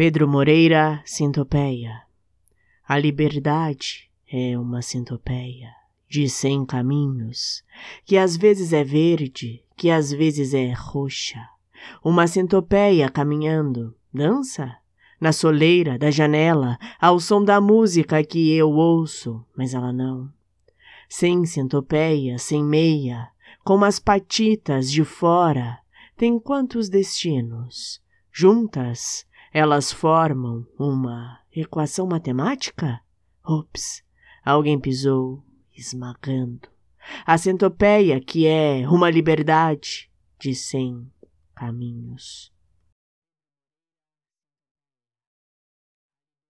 Pedro Moreira, Sintopeia. A liberdade é uma sintopeia de cem caminhos, que às vezes é verde, que às vezes é roxa. Uma centopeia caminhando, dança? Na soleira da janela, ao som da música que eu ouço, mas ela não. Sem centopeia, sem meia, com as patitas de fora, tem quantos destinos? Juntas, elas formam uma equação matemática? Ops, alguém pisou, esmagando. A centopeia que é uma liberdade de cem caminhos.